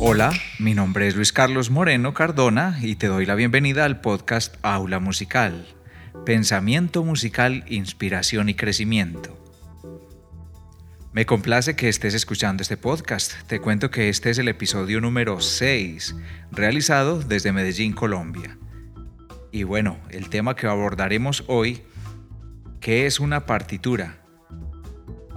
Hola, mi nombre es Luis Carlos Moreno Cardona y te doy la bienvenida al podcast Aula Musical. Pensamiento musical, inspiración y crecimiento. Me complace que estés escuchando este podcast. Te cuento que este es el episodio número 6, realizado desde Medellín, Colombia. Y bueno, el tema que abordaremos hoy, ¿qué es una partitura?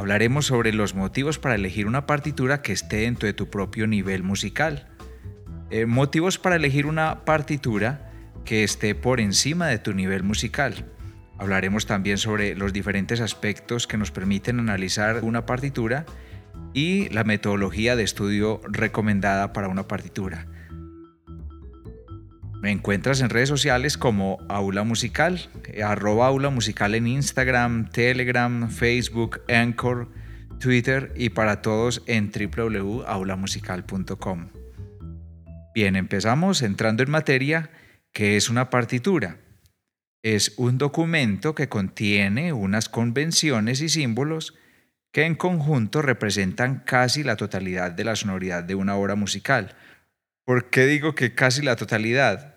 Hablaremos sobre los motivos para elegir una partitura que esté dentro de tu propio nivel musical. Eh, motivos para elegir una partitura que esté por encima de tu nivel musical. Hablaremos también sobre los diferentes aspectos que nos permiten analizar una partitura y la metodología de estudio recomendada para una partitura. Me encuentras en redes sociales como Aula Musical, arroba Aula Musical en Instagram, Telegram, Facebook, Anchor, Twitter y para todos en www.aulamusical.com. Bien, empezamos entrando en materia, que es una partitura. Es un documento que contiene unas convenciones y símbolos que en conjunto representan casi la totalidad de la sonoridad de una obra musical. ¿Por qué digo que casi la totalidad?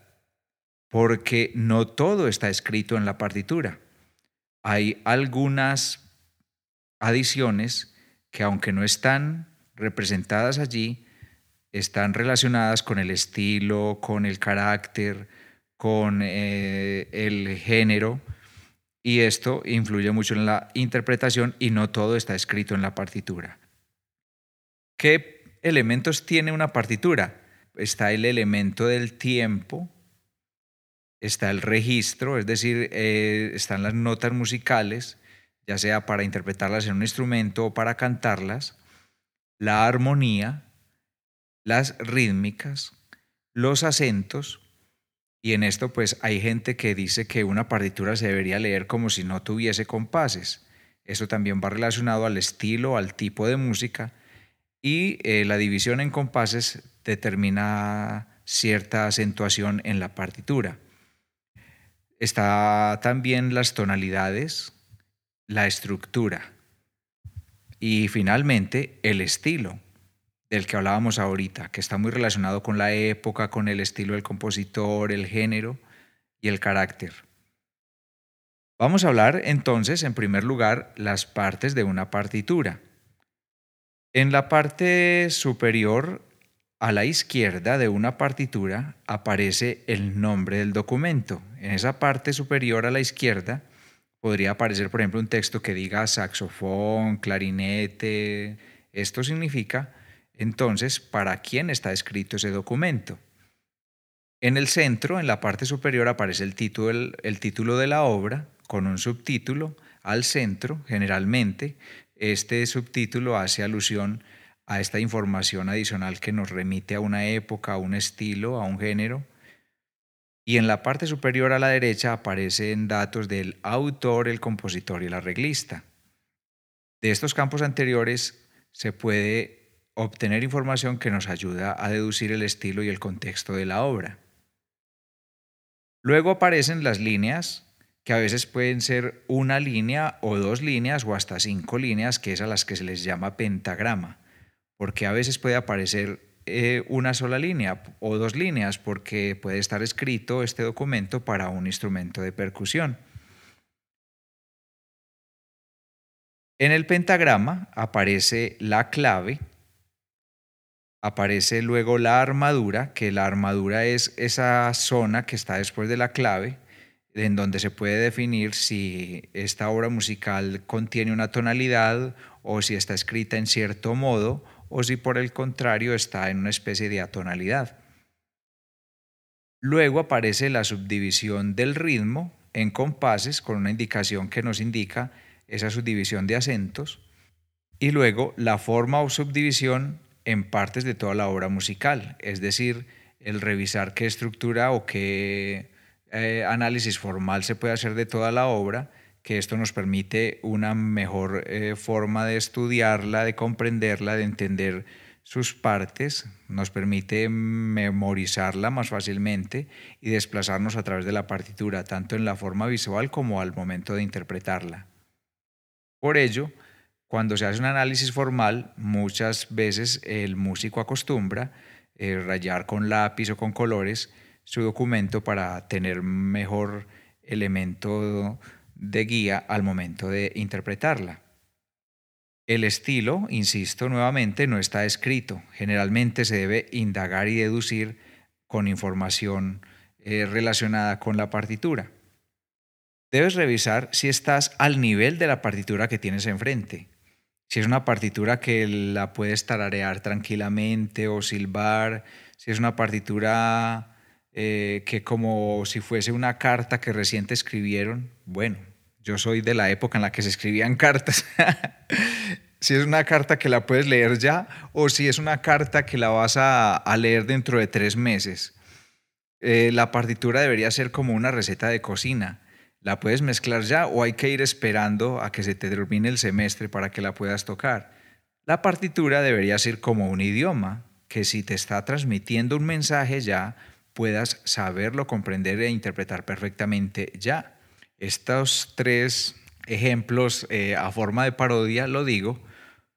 porque no todo está escrito en la partitura. Hay algunas adiciones que aunque no están representadas allí, están relacionadas con el estilo, con el carácter, con eh, el género, y esto influye mucho en la interpretación y no todo está escrito en la partitura. ¿Qué elementos tiene una partitura? Está el elemento del tiempo, está el registro, es decir, eh, están las notas musicales, ya sea para interpretarlas en un instrumento o para cantarlas, la armonía, las rítmicas, los acentos, y en esto pues hay gente que dice que una partitura se debería leer como si no tuviese compases. Eso también va relacionado al estilo, al tipo de música, y eh, la división en compases determina cierta acentuación en la partitura. Está también las tonalidades, la estructura y finalmente el estilo del que hablábamos ahorita, que está muy relacionado con la época, con el estilo del compositor, el género y el carácter. Vamos a hablar entonces, en primer lugar, las partes de una partitura. En la parte superior a la izquierda de una partitura aparece el nombre del documento. En esa parte superior a la izquierda podría aparecer, por ejemplo, un texto que diga saxofón, clarinete. Esto significa entonces para quién está escrito ese documento. En el centro, en la parte superior, aparece el título, el, título de la obra con un subtítulo al centro, generalmente. Este subtítulo hace alusión a esta información adicional que nos remite a una época, a un estilo, a un género. Y en la parte superior a la derecha aparecen datos del autor, el compositor y el arreglista. De estos campos anteriores se puede obtener información que nos ayuda a deducir el estilo y el contexto de la obra. Luego aparecen las líneas, que a veces pueden ser una línea o dos líneas o hasta cinco líneas, que es a las que se les llama pentagrama porque a veces puede aparecer eh, una sola línea o dos líneas, porque puede estar escrito este documento para un instrumento de percusión. En el pentagrama aparece la clave, aparece luego la armadura, que la armadura es esa zona que está después de la clave, en donde se puede definir si esta obra musical contiene una tonalidad o si está escrita en cierto modo o si por el contrario está en una especie de atonalidad. Luego aparece la subdivisión del ritmo en compases con una indicación que nos indica esa subdivisión de acentos y luego la forma o subdivisión en partes de toda la obra musical, es decir, el revisar qué estructura o qué eh, análisis formal se puede hacer de toda la obra que esto nos permite una mejor eh, forma de estudiarla, de comprenderla, de entender sus partes, nos permite memorizarla más fácilmente y desplazarnos a través de la partitura, tanto en la forma visual como al momento de interpretarla. Por ello, cuando se hace un análisis formal, muchas veces el músico acostumbra eh, rayar con lápiz o con colores su documento para tener mejor elemento de guía al momento de interpretarla. El estilo, insisto nuevamente, no está escrito. Generalmente se debe indagar y deducir con información eh, relacionada con la partitura. Debes revisar si estás al nivel de la partitura que tienes enfrente. Si es una partitura que la puedes tararear tranquilamente o silbar, si es una partitura eh, que como si fuese una carta que recién te escribieron, bueno, yo soy de la época en la que se escribían cartas. si es una carta que la puedes leer ya o si es una carta que la vas a, leer dentro de tres meses. Eh, la partitura debería ser como una receta de cocina. ¿La puedes mezclar ya o hay que ir esperando a que se te termine el semestre para que la puedas tocar? La partitura debería ser como un idioma, que si te está transmitiendo un mensaje ya, puedas saberlo, comprender e interpretar perfectamente ya. Estos tres ejemplos eh, a forma de parodia lo digo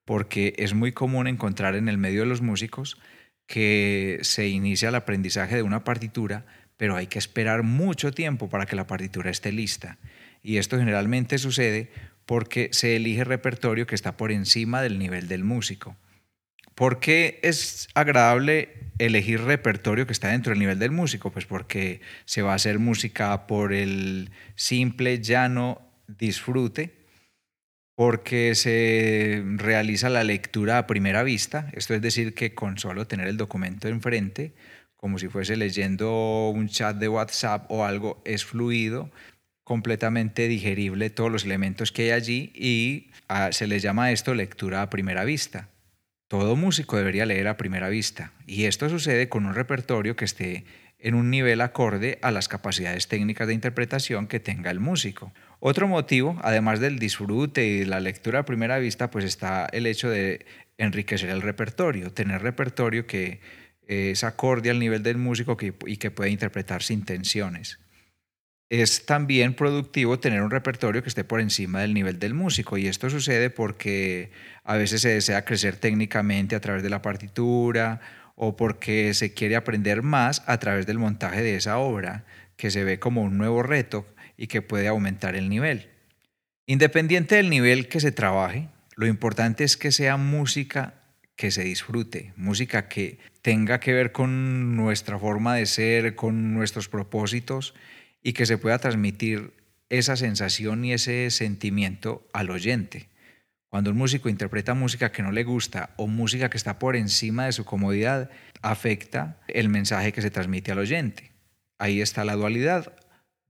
porque es muy común encontrar en el medio de los músicos que se inicia el aprendizaje de una partitura, pero hay que esperar mucho tiempo para que la partitura esté lista. Y esto generalmente sucede porque se elige repertorio que está por encima del nivel del músico. ¿Por qué es agradable elegir repertorio que está dentro del nivel del músico? Pues porque se va a hacer música por el simple, llano disfrute, porque se realiza la lectura a primera vista, esto es decir, que con solo tener el documento enfrente, como si fuese leyendo un chat de WhatsApp o algo, es fluido, completamente digerible todos los elementos que hay allí y ah, se le llama esto lectura a primera vista. Todo músico debería leer a primera vista y esto sucede con un repertorio que esté en un nivel acorde a las capacidades técnicas de interpretación que tenga el músico. Otro motivo, además del disfrute y la lectura a primera vista, pues está el hecho de enriquecer el repertorio, tener repertorio que es acorde al nivel del músico y que puede interpretar sin tensiones es también productivo tener un repertorio que esté por encima del nivel del músico y esto sucede porque a veces se desea crecer técnicamente a través de la partitura o porque se quiere aprender más a través del montaje de esa obra que se ve como un nuevo reto y que puede aumentar el nivel. Independiente del nivel que se trabaje, lo importante es que sea música que se disfrute, música que tenga que ver con nuestra forma de ser, con nuestros propósitos y que se pueda transmitir esa sensación y ese sentimiento al oyente. Cuando un músico interpreta música que no le gusta o música que está por encima de su comodidad, afecta el mensaje que se transmite al oyente. Ahí está la dualidad.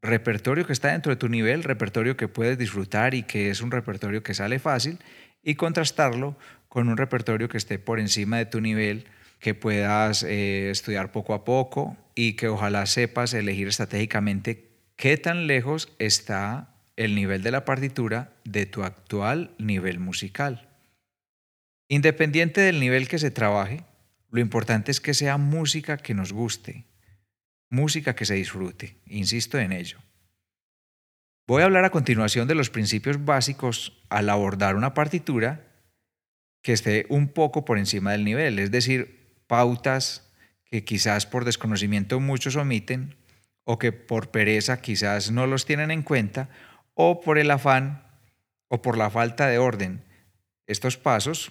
Repertorio que está dentro de tu nivel, repertorio que puedes disfrutar y que es un repertorio que sale fácil, y contrastarlo con un repertorio que esté por encima de tu nivel, que puedas eh, estudiar poco a poco y que ojalá sepas elegir estratégicamente qué tan lejos está el nivel de la partitura de tu actual nivel musical. Independiente del nivel que se trabaje, lo importante es que sea música que nos guste, música que se disfrute, insisto en ello. Voy a hablar a continuación de los principios básicos al abordar una partitura que esté un poco por encima del nivel, es decir, pautas que quizás por desconocimiento muchos omiten o que por pereza quizás no los tienen en cuenta o por el afán o por la falta de orden. Estos pasos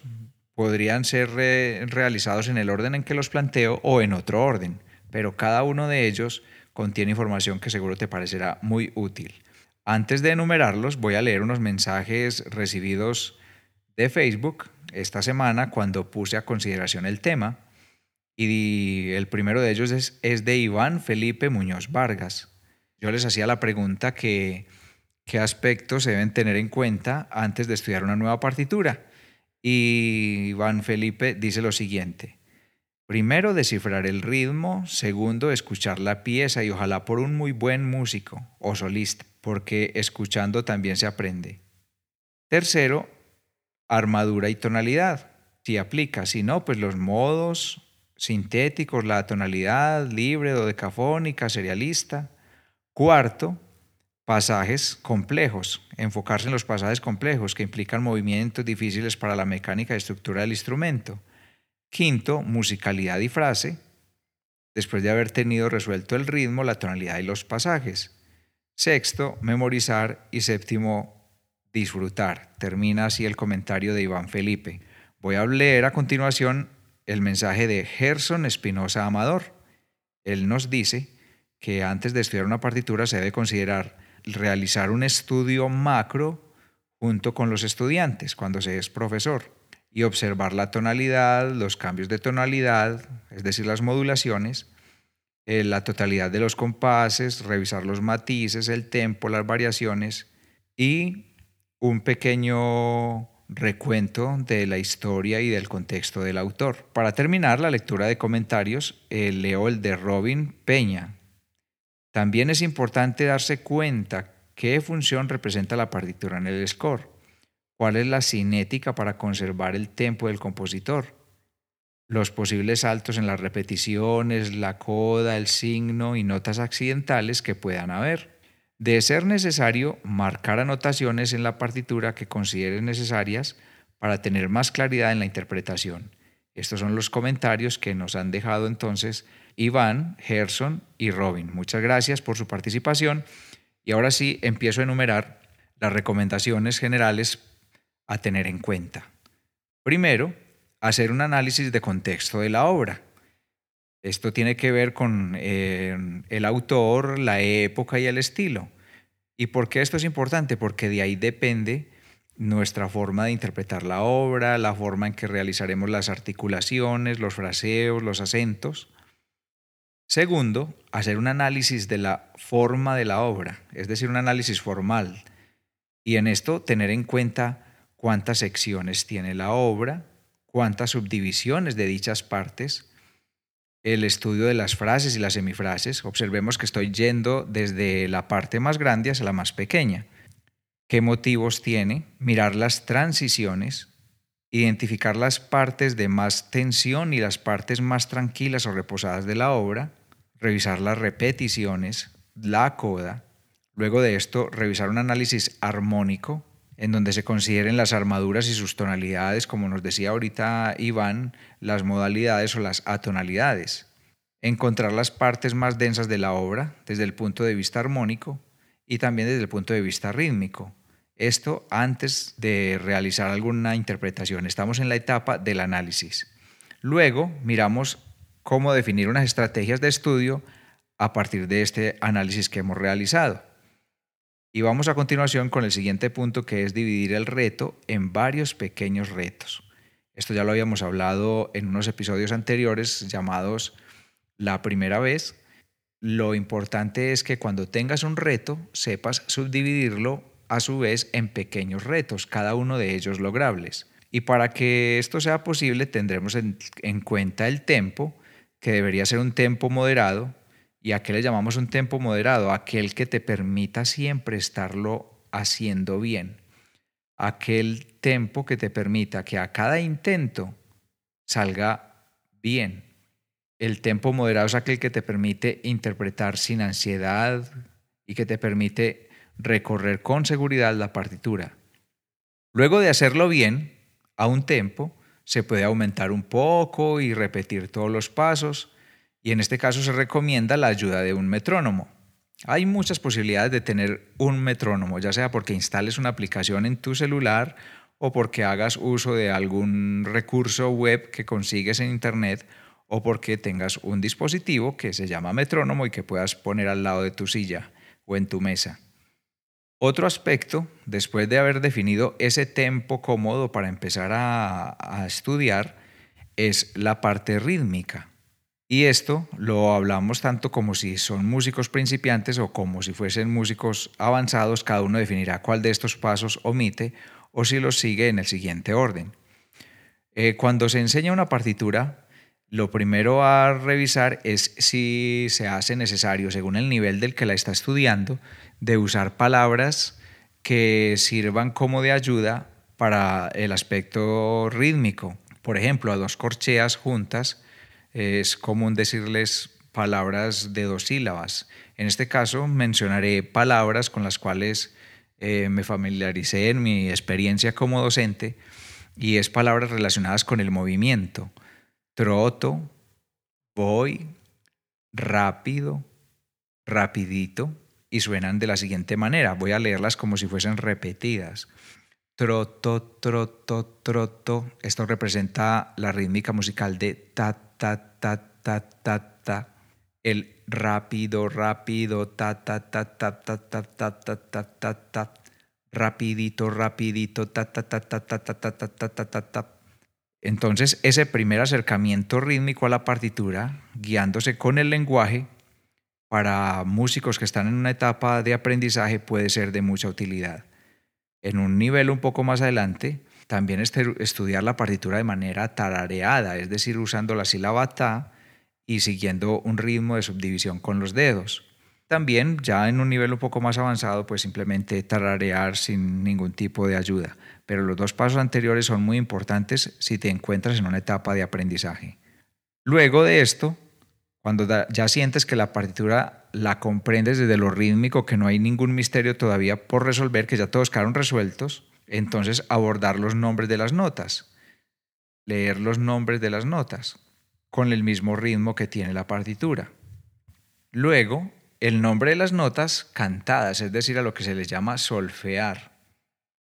podrían ser realizados en el orden en que los planteo o en otro orden, pero cada uno de ellos contiene información que seguro te parecerá muy útil. Antes de enumerarlos, voy a leer unos mensajes recibidos de Facebook esta semana cuando puse a consideración el tema y el primero de ellos es, de Iván Felipe Muñoz Vargas. Yo les hacía la pregunta que qué aspectos se deben tener en cuenta antes de estudiar una nueva partitura. Y Iván Felipe dice lo siguiente. Primero, descifrar el ritmo. Segundo, escuchar la pieza y ojalá por un muy buen músico o solista, porque escuchando también se aprende. Tercero, armadura y tonalidad. Si aplica, si no, pues los modos, sintéticos, la tonalidad libre, dodecafónica, serialista. Cuarto, pasajes complejos, enfocarse en los pasajes complejos que implican movimientos difíciles para la mecánica y estructura del instrumento. Quinto, musicalidad y frase. después de haber tenido resuelto el ritmo, la tonalidad y los pasajes. Sexto, memorizar. Y séptimo, disfrutar. Termina así el comentario de Iván Felipe. Voy a leer a continuación el mensaje de Gerson Espinosa Amador. Él nos dice que antes de estudiar una partitura se debe considerar realizar un estudio macro junto con los estudiantes cuando se es profesor y observar la tonalidad, los cambios de tonalidad, es decir, las modulaciones, eh, la totalidad de los compases, revisar los matices, el tempo, las variaciones y un pequeño recuento de la historia y del contexto del autor. Para terminar la lectura de comentarios, eh, leo el de Robin Peña. También es importante darse cuenta qué función representa la partitura en el score, cuál es la cinética para conservar el tempo del compositor, los posibles saltos en las repeticiones, la coda, el signo y notas accidentales que puedan haber. De ser necesario, marcar anotaciones en la partitura que consideres necesarias para tener más claridad en la interpretación. Estos son los comentarios que nos han dejado entonces Iván, Gerson y Robin. Muchas gracias por su participación y ahora sí empiezo a enumerar las recomendaciones generales a tener en cuenta. Primero, hacer un análisis de contexto de la obra. Esto tiene que ver con eh, el autor, la época y el estilo. ¿Y por qué esto es importante? Porque de ahí depende nuestra forma de interpretar la obra, la forma en que realizaremos las articulaciones, los fraseos, los acentos. Segundo, hacer un análisis de la forma de la obra, es decir, un análisis formal. Y en esto tener en cuenta cuántas secciones tiene la obra, cuántas subdivisiones de dichas partes, el estudio de las frases y las semifrases. Observemos que estoy yendo desde la parte más grande hacia la más pequeña. ¿Qué motivos tiene? Mirar las transiciones, identificar las partes de más tensión y las partes más tranquilas o reposadas de la obra, revisar las repeticiones, la coda, luego de esto revisar un análisis armónico en donde se consideren las armaduras y sus tonalidades, como nos decía ahorita Iván, las modalidades o las atonalidades, encontrar las partes más densas de la obra desde el punto de vista armónico y también desde el punto de vista rítmico, esto antes de realizar alguna interpretación. Estamos en la etapa del análisis. Luego miramos cómo definir unas estrategias de estudio a partir de este análisis que hemos realizado. Y vamos a continuación con el siguiente punto que es dividir el reto en varios pequeños retos. Esto ya lo habíamos hablado en unos episodios anteriores llamados La primera vez. Lo importante es que cuando tengas un reto sepas subdividirlo a su vez en pequeños retos, cada uno de ellos logrables. Y para que esto sea posible tendremos en, cuenta el tempo, que debería ser un tempo moderado. ¿Y a qué le llamamos un tempo moderado? Aquel que te permita siempre estarlo haciendo bien. Aquel tempo que te permita que a cada intento salga bien. El tempo moderado es aquel que te permite interpretar sin ansiedad y que te permite recorrer con seguridad la partitura. Luego de hacerlo bien, a un tempo, se puede aumentar un poco y repetir todos los pasos, y en este caso se recomienda la ayuda de un metrónomo. Hay muchas posibilidades de tener un metrónomo, ya sea porque instales una aplicación en tu celular o porque hagas uso de algún recurso web que consigues en Internet o porque tengas un dispositivo que se llama metrónomo y que puedas poner al lado de tu silla o en tu mesa. Otro aspecto, después de haber definido ese tempo cómodo para empezar a, estudiar, es la parte rítmica. Y esto lo hablamos tanto como si son músicos principiantes o como si fuesen músicos avanzados, cada uno definirá cuál de estos pasos omite o si los sigue en el siguiente orden. Eh, cuando se enseña una partitura, lo primero a revisar es si se hace necesario, según el nivel del que la está estudiando, de usar palabras que sirvan como de ayuda para el aspecto rítmico. Por ejemplo, a dos corcheas juntas es común decirles palabras de dos sílabas. En este caso mencionaré palabras con las cuales eh, me familiaricé en mi experiencia como docente y es palabras relacionadas con el movimiento. Troto, voy, rápido, rapidito, y suenan de la siguiente manera. Voy a leerlas como si fuesen repetidas. Troto, troto, troto. Esto representa la rítmica musical de ta, ta, ta, ta, ta, ta. El rápido, rápido, ta, ta, ta, ta, ta, ta, ta, ta, ta, ta, ta. Rapidito, rapidito, ta, ta, ta, ta, ta, ta, ta, ta, ta, ta, ta, ta. Entonces, ese primer acercamiento rítmico a la partitura, guiándose con el lenguaje, para músicos que están en una etapa de aprendizaje puede ser de mucha utilidad. En un nivel un poco más adelante, también estudiar la partitura de manera tarareada, es decir, usando la sílaba ta y siguiendo un ritmo de subdivisión con los dedos. También ya en un nivel un poco más avanzado, pues simplemente tararear sin ningún tipo de ayuda. Pero los dos pasos anteriores son muy importantes si te encuentras en una etapa de aprendizaje. Luego de esto, cuando ya sientes que la partitura la comprendes desde lo rítmico, que no hay ningún misterio todavía por resolver, que ya todos quedaron resueltos, entonces abordar los nombres de las notas, leer los nombres de las notas con el mismo ritmo que tiene la partitura. Luego, el nombre de las notas cantadas, es decir, a lo que se les llama solfear.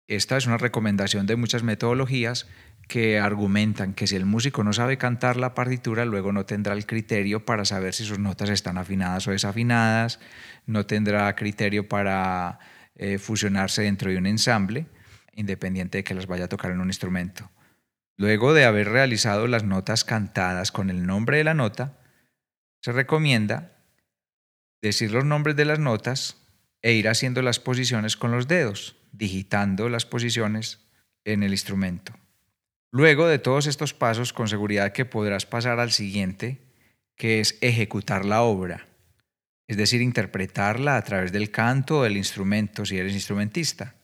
Esta es una recomendación de muchas metodologías que argumentan que si el músico no sabe cantar la partitura, luego no tendrá el criterio para saber si sus notas están afinadas o desafinadas, no tendrá criterio para eh, fusionarse dentro de un ensamble, independiente de que las vaya a tocar en un instrumento. Luego de haber realizado las notas cantadas con el nombre de la nota, se recomienda decir los nombres de las notas e ir haciendo las posiciones con los dedos, digitando las posiciones en el instrumento. Luego de todos estos pasos, con seguridad que podrás pasar al siguiente, que es ejecutar la obra, es decir, interpretarla a través del canto o del instrumento si eres instrumentista,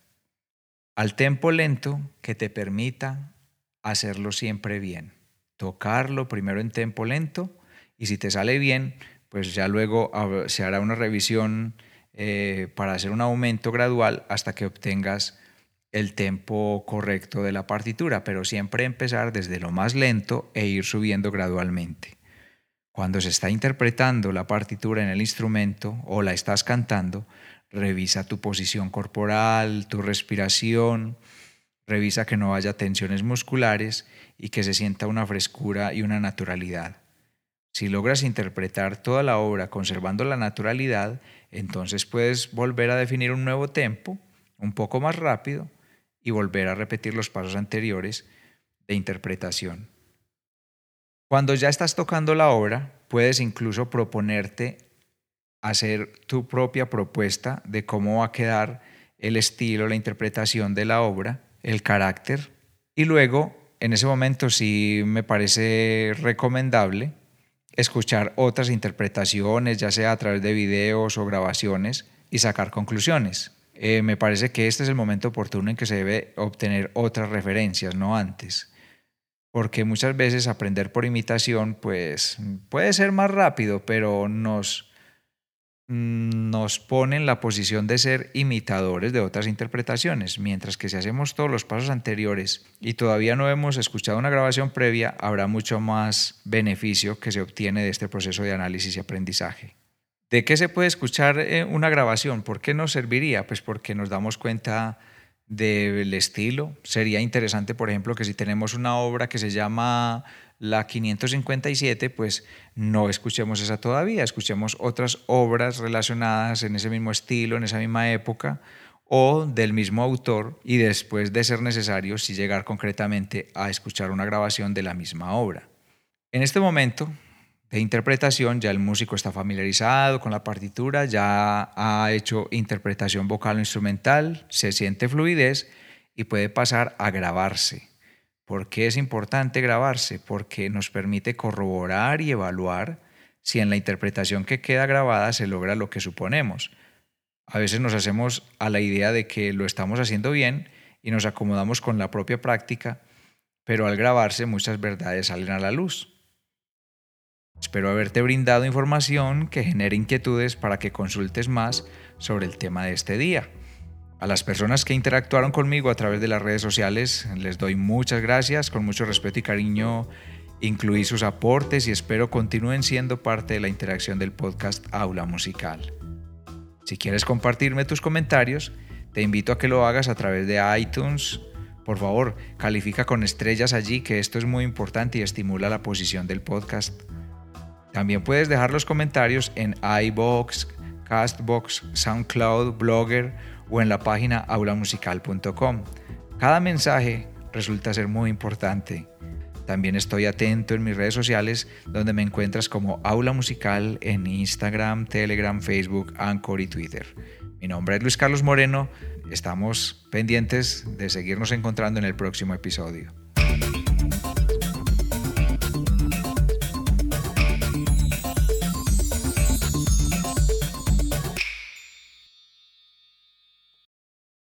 al tempo lento que te permita hacerlo siempre bien. Tocarlo primero en tempo lento y si te sale bien, pues ya luego se hará una revisión eh, para hacer un aumento gradual hasta que obtengas el tempo correcto de la partitura, pero siempre empezar desde lo más lento e ir subiendo gradualmente. Cuando se está interpretando la partitura en el instrumento o la estás cantando, revisa tu posición corporal, tu respiración, revisa que no haya tensiones musculares y que se sienta una frescura y una naturalidad. Si logras interpretar toda la obra conservando la naturalidad, entonces puedes volver a definir un nuevo tempo, un poco más rápido, y volver a repetir los pasos anteriores de interpretación. Cuando ya estás tocando la obra, puedes incluso proponerte hacer tu propia propuesta de cómo va a quedar el estilo, la interpretación de la obra, el carácter. Y luego, en ese momento sí me parece recomendable escuchar otras interpretaciones, ya sea a través de videos o grabaciones, y sacar conclusiones. Eh, me parece que este es el momento oportuno en que se debe obtener otras referencias, no antes. Porque muchas veces aprender por imitación, pues puede ser más rápido, pero nos, nos pone en la posición de ser imitadores de otras interpretaciones, mientras que si hacemos todos los pasos anteriores y todavía no hemos escuchado una grabación previa, habrá mucho más beneficio que se obtiene de este proceso de análisis y aprendizaje. ¿De qué se puede escuchar eh, una grabación? ¿Por qué nos serviría? Pues porque nos damos cuenta del estilo. Sería interesante, por ejemplo, que si tenemos una obra que se llama la 557, pues no escuchemos esa todavía, escuchemos otras obras relacionadas en ese mismo estilo, en esa misma época o del mismo autor y después de ser necesario, si llegar concretamente a escuchar una grabación de la misma obra. En este momento de interpretación, ya el músico está familiarizado con la partitura, ya ha hecho interpretación vocal o instrumental, se siente fluidez y puede pasar a grabarse. ¿Por qué es importante grabarse? Porque nos permite corroborar y evaluar si en la interpretación que queda grabada se logra lo que suponemos. A veces nos hacemos a la idea de que lo estamos haciendo bien y nos acomodamos con la propia práctica, pero al grabarse muchas verdades salen a la luz. Espero haberte brindado información que genere inquietudes para que consultes más sobre el tema de este día. A las personas que interactuaron conmigo a través de las redes sociales les doy muchas gracias, con mucho respeto y cariño Incluí sus aportes y espero continúen siendo parte de la interacción del podcast Aula Musical. Si quieres compartirme tus comentarios, te invito a que lo hagas a través de iTunes. Por favor, califica con estrellas allí, que esto es muy importante y estimula la posición del podcast. También puedes dejar los comentarios en iBox, Castbox, SoundCloud, Blogger o en la página aulamusical.com. Cada mensaje resulta ser muy importante. También estoy atento en mis redes sociales donde me encuentras como Aula Musical en Instagram, Telegram, Facebook, Anchor y Twitter. Mi nombre es Luis Carlos Moreno. Estamos pendientes de seguirnos encontrando en el próximo episodio.